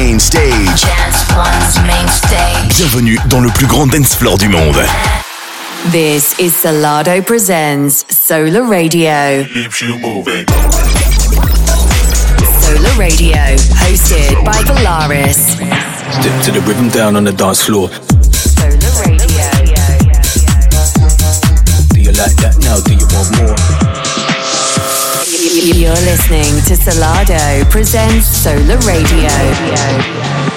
main stage. Dance One's main stage. Bienvenue dans le plus grand dance floor du monde. This is Salado Presents Solar Radio. Keeps you moving. Solar Radio, hosted by Valaris. Step to the rhythm down on the dance floor. Solar Radio. Do you like that now? Do you want more? You're listening to Salado Presents Solar Radio.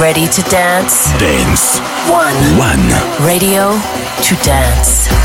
Ready to dance? Dance One. One. Radio to dance.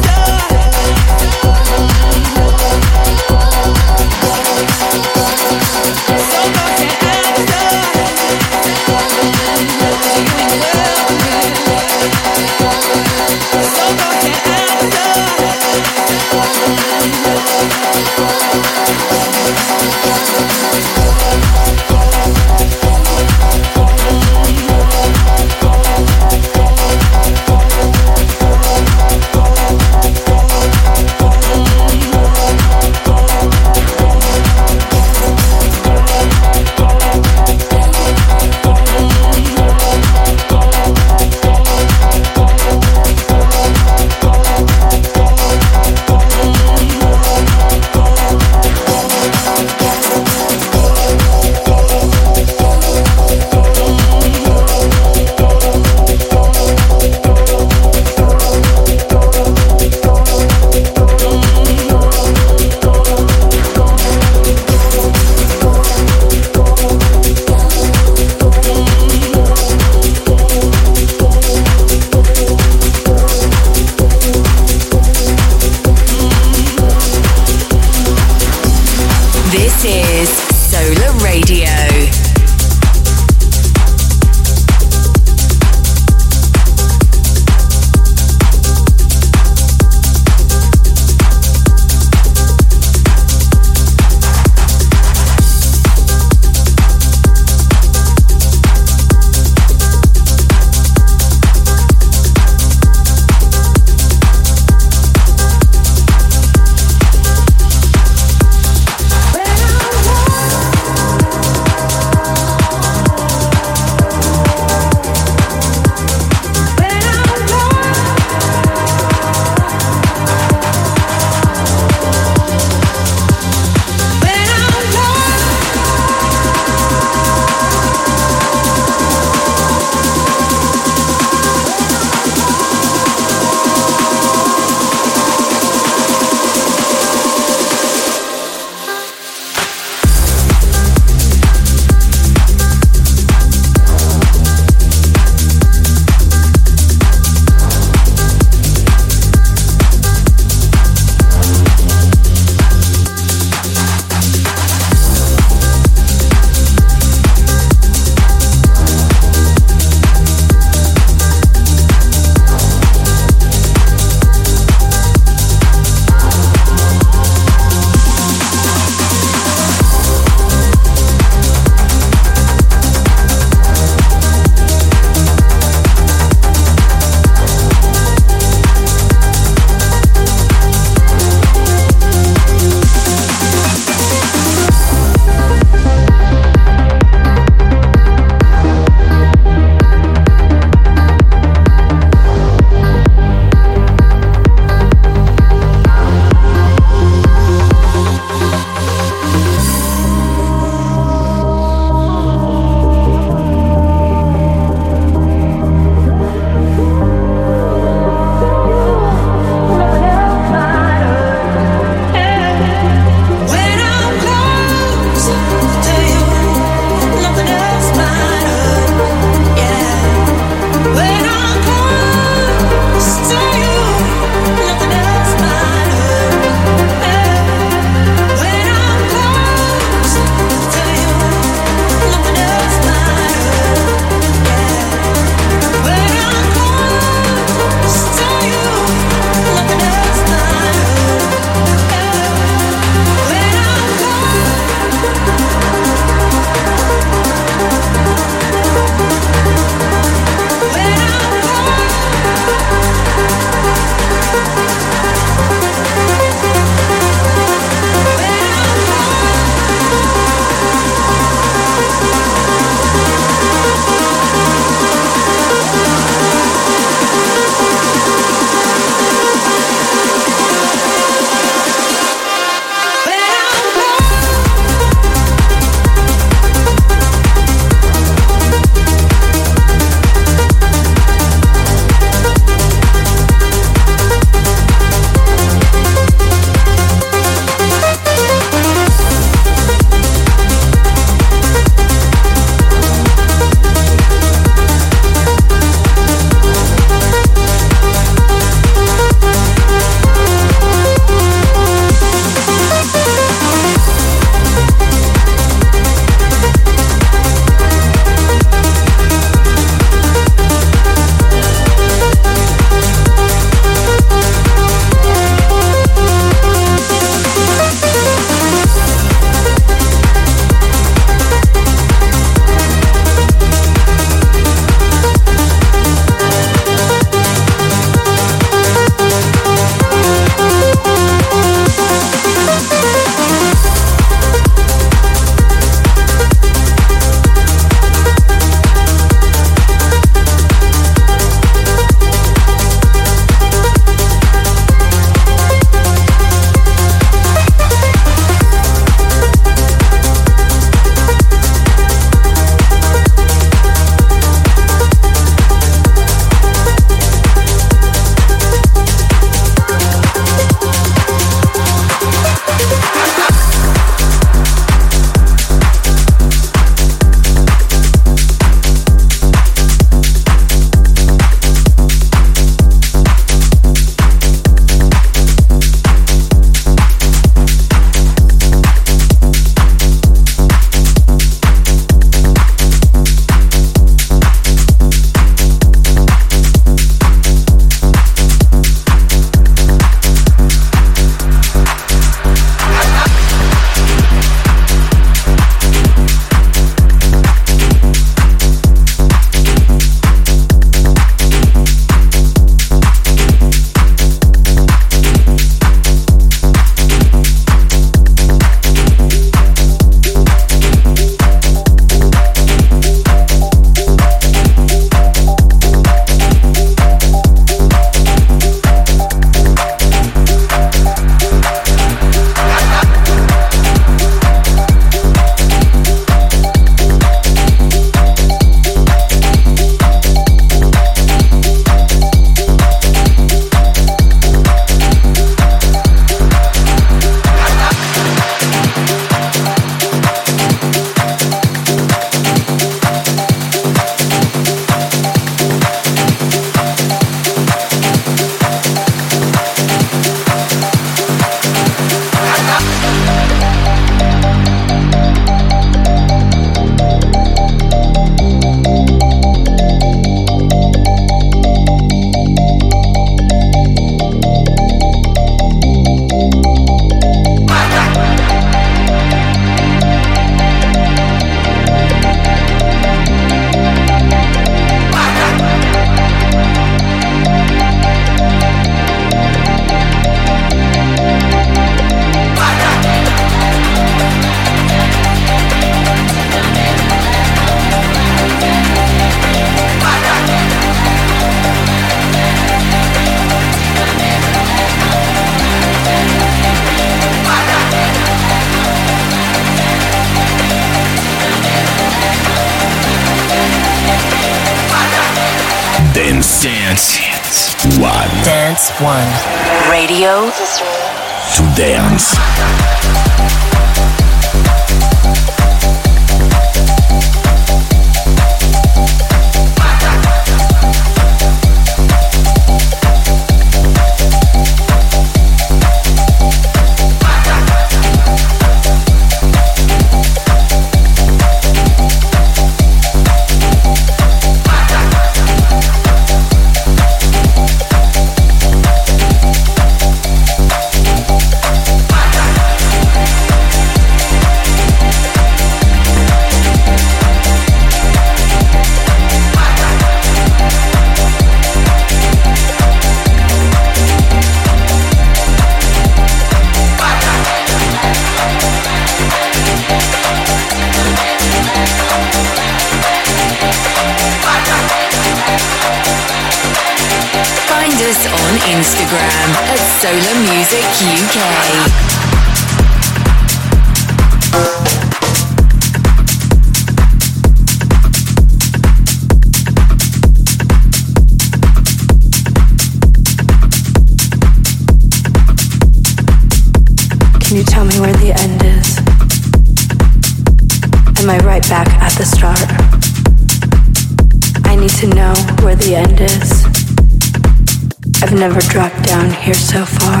Never dropped down here so far.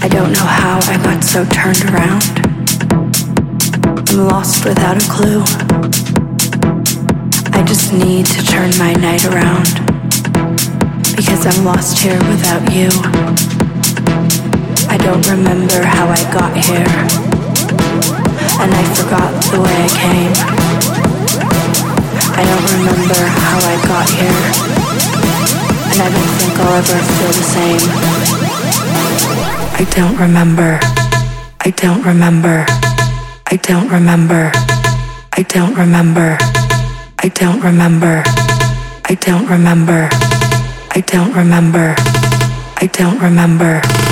I don't know how I got so turned around. I'm lost without a clue. I just need to turn my night around. Because I'm lost here without you. I don't remember how I got here. And I forgot the way I came. I don't remember how I got here. And I don't think I'll ever feel the same. I don't remember. I don't remember. I don't remember. I don't remember. I don't remember. I don't remember. I don't remember. I don't remember.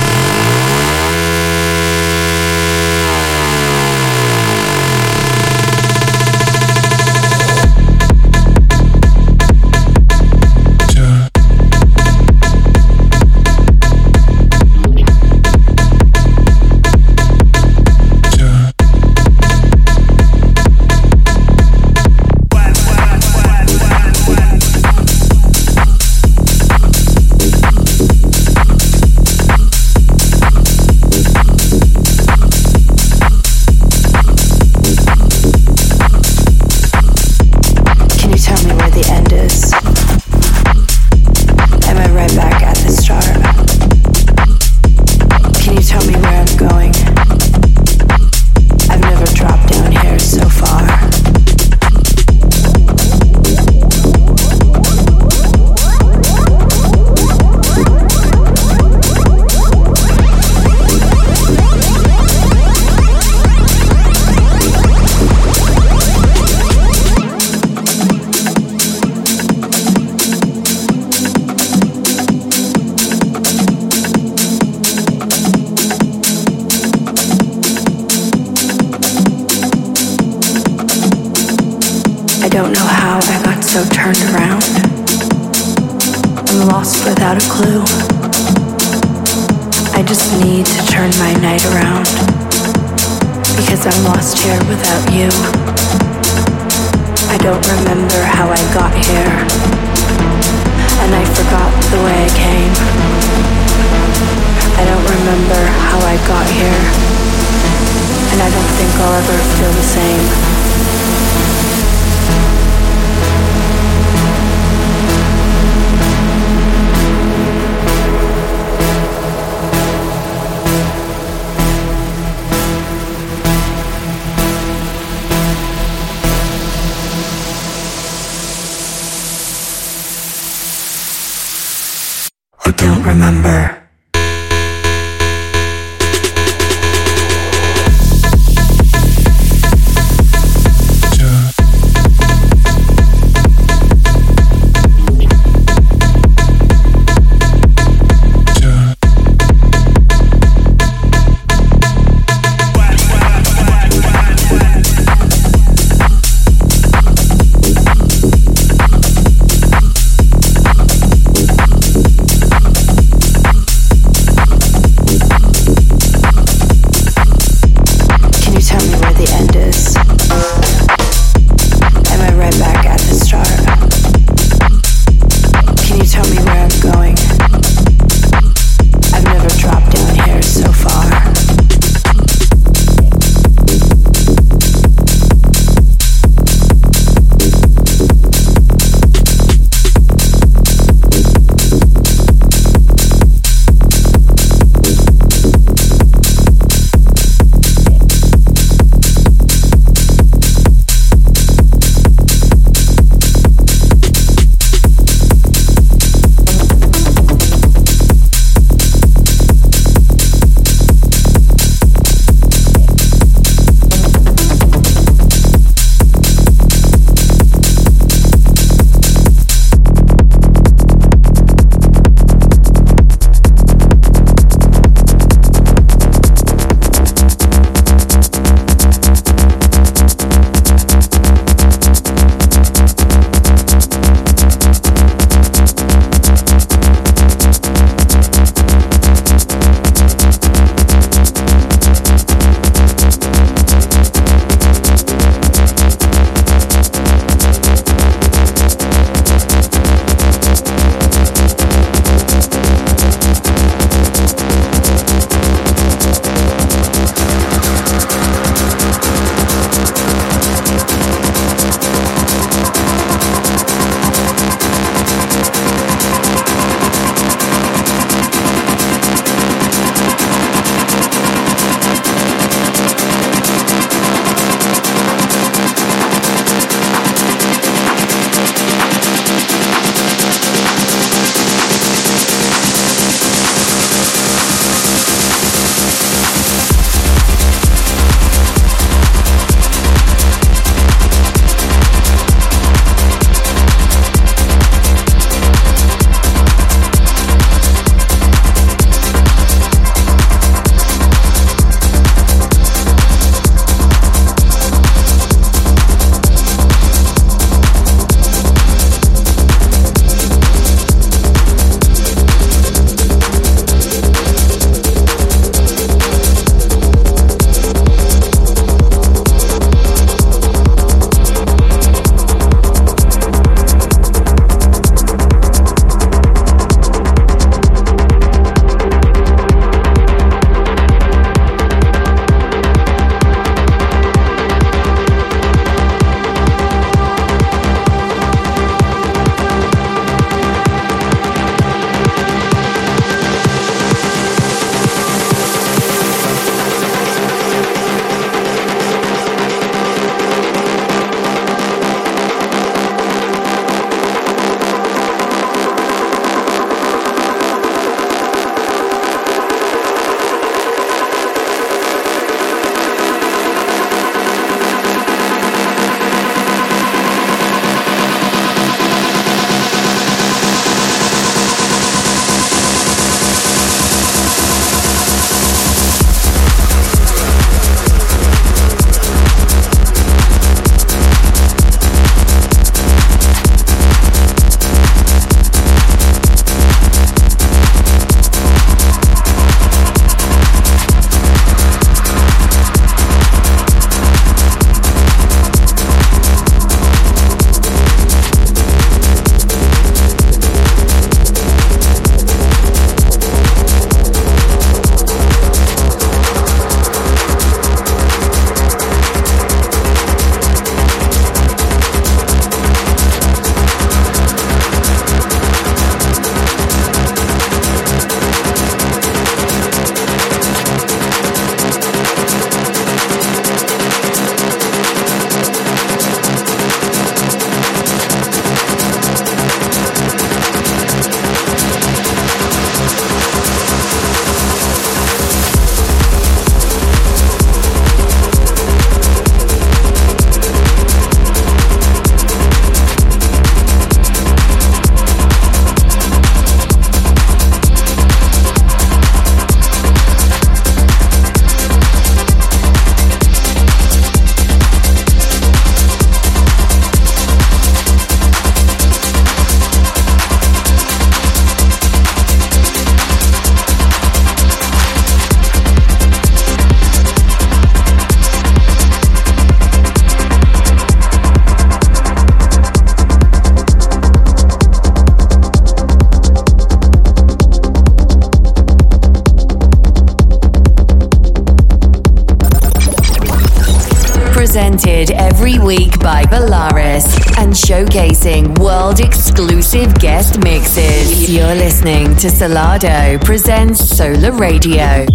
You're listening to Salado presents Solar Radio.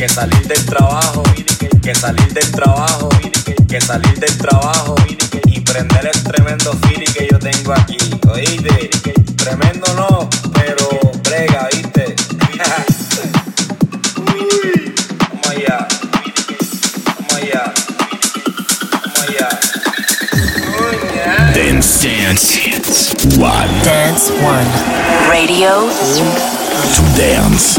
que salir del trabajo, que salir del trabajo, que salir del trabajo y prender el tremendo fili que yo tengo aquí. Oíste, tremendo no, pero brega, ¿viste? Uy. Dance, dance, one. Dance one. Radio to dance.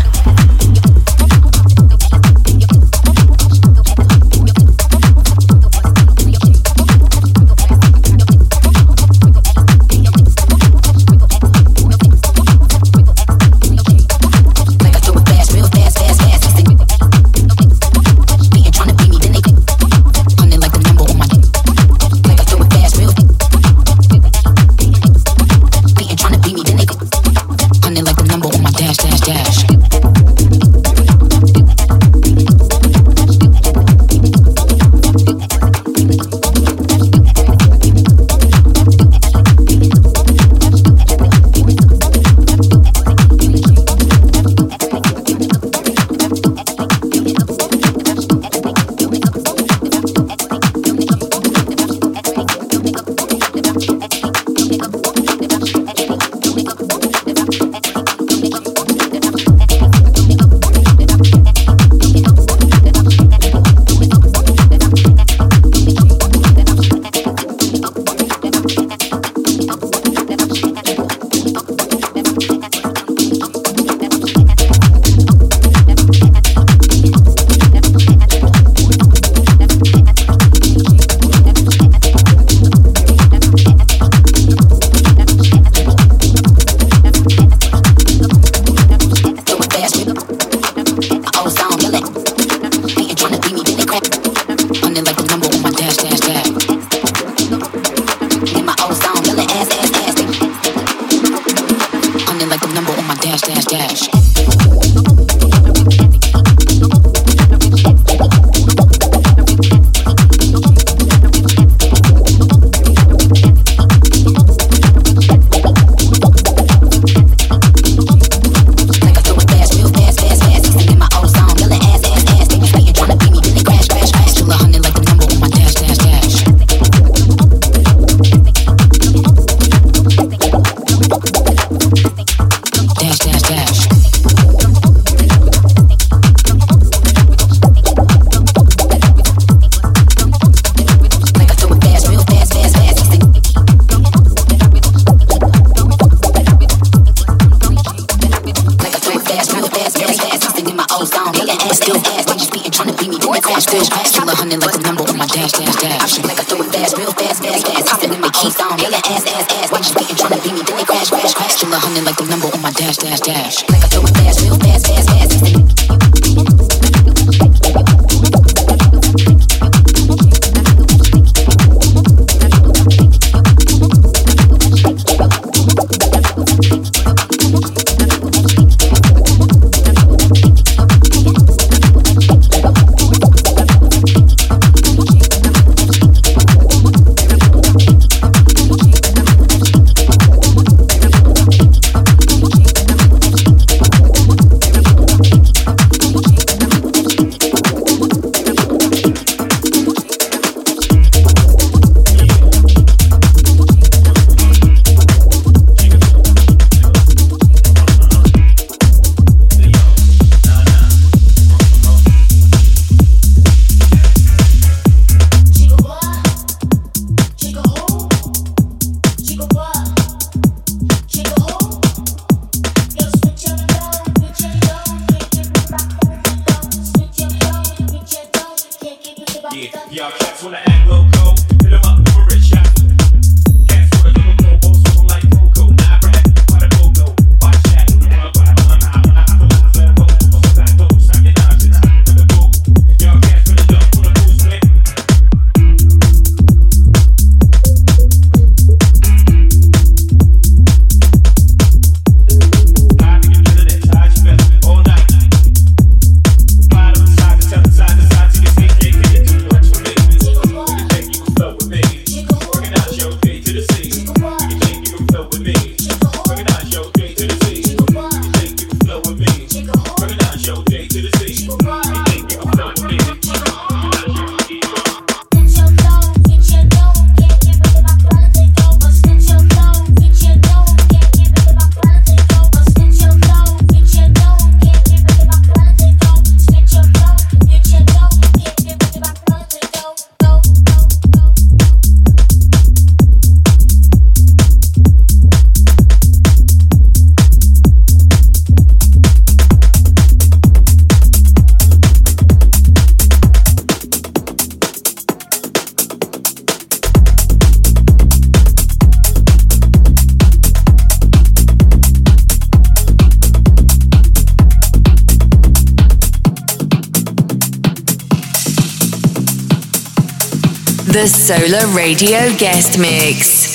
Solar Radio Guest Mix.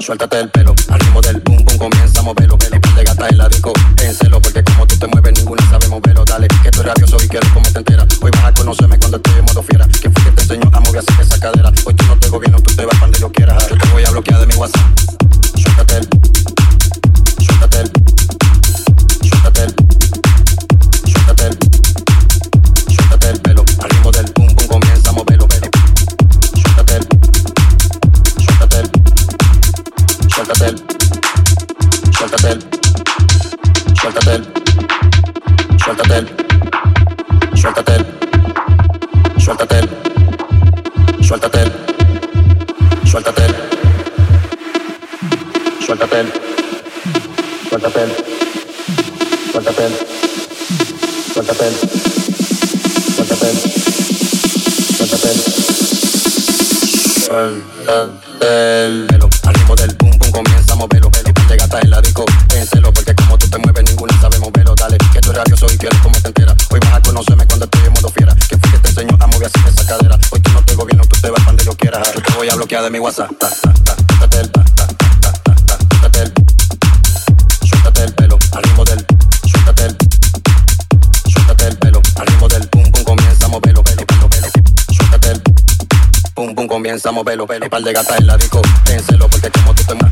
Suéltate el pelo, al ritmo del boom boom comienza a moverlo, que lo pide gata en la disco, porque como tú te mueves ninguna sabe moverlo, dale, que estoy rabioso y quiero comerte entera, hoy vas a conocerme cuando estoy en modo fiera, señora, mueve así esa cadera. Hoy tú no te gobierno, tú te vas cuando yo quieras. Yo te voy a bloquear de mi WhatsApp. Suéltate pasa. Suéltate el, pelo al ritmo del, suéltate el, suéltate el pelo al ritmo del, pum pum comienza a moverlo, pelo, pelo, pelo, suéltate el, pum pum comienza a moverlo, pelo, par de gata en la disco, ténselo porque como tú te mueves.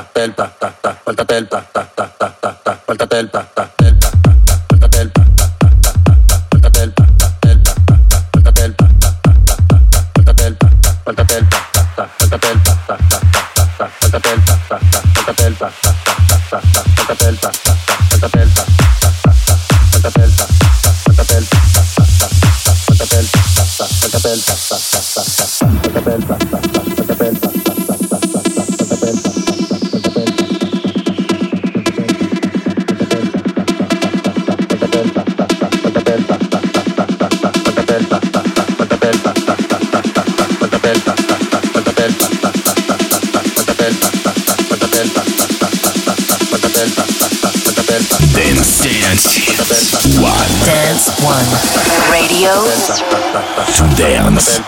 Radio to dance.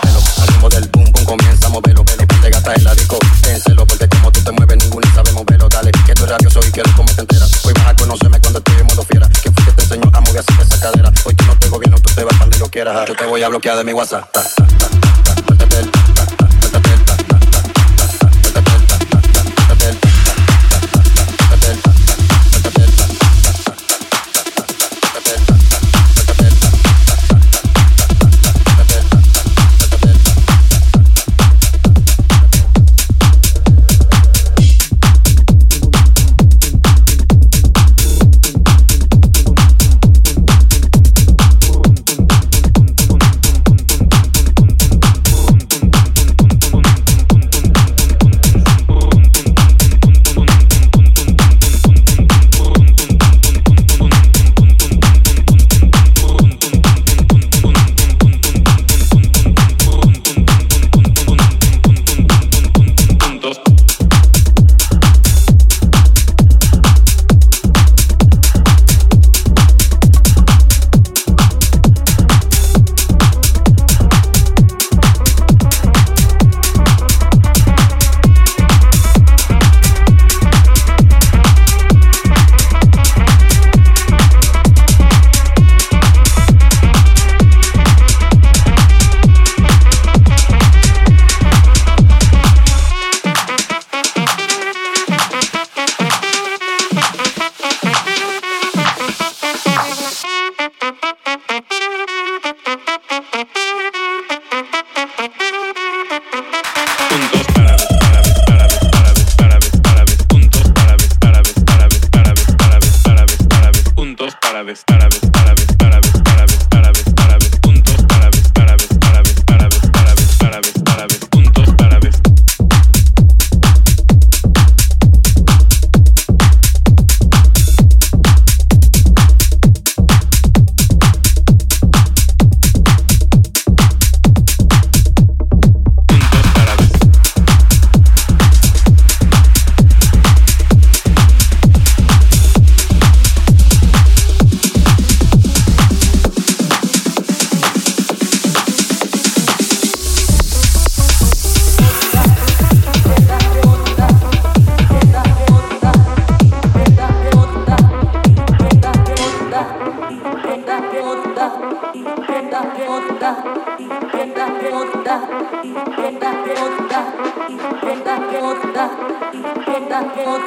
Del boom boom comienza a moverlo, pelo que te gasta el disco. Ténselo porque como tú te mueves, ninguno sabe moverlo. Dale, que tú eres rabioso y quiero como te enteras. Hoy vas a conocerme cuando estoy en modo fiera. Que fue que te enseñó a mover así esa cadera. Hoy tú no te gobierno, tú te vas para donde yo quieras. Yo te voy a bloquear de mi WhatsApp. You.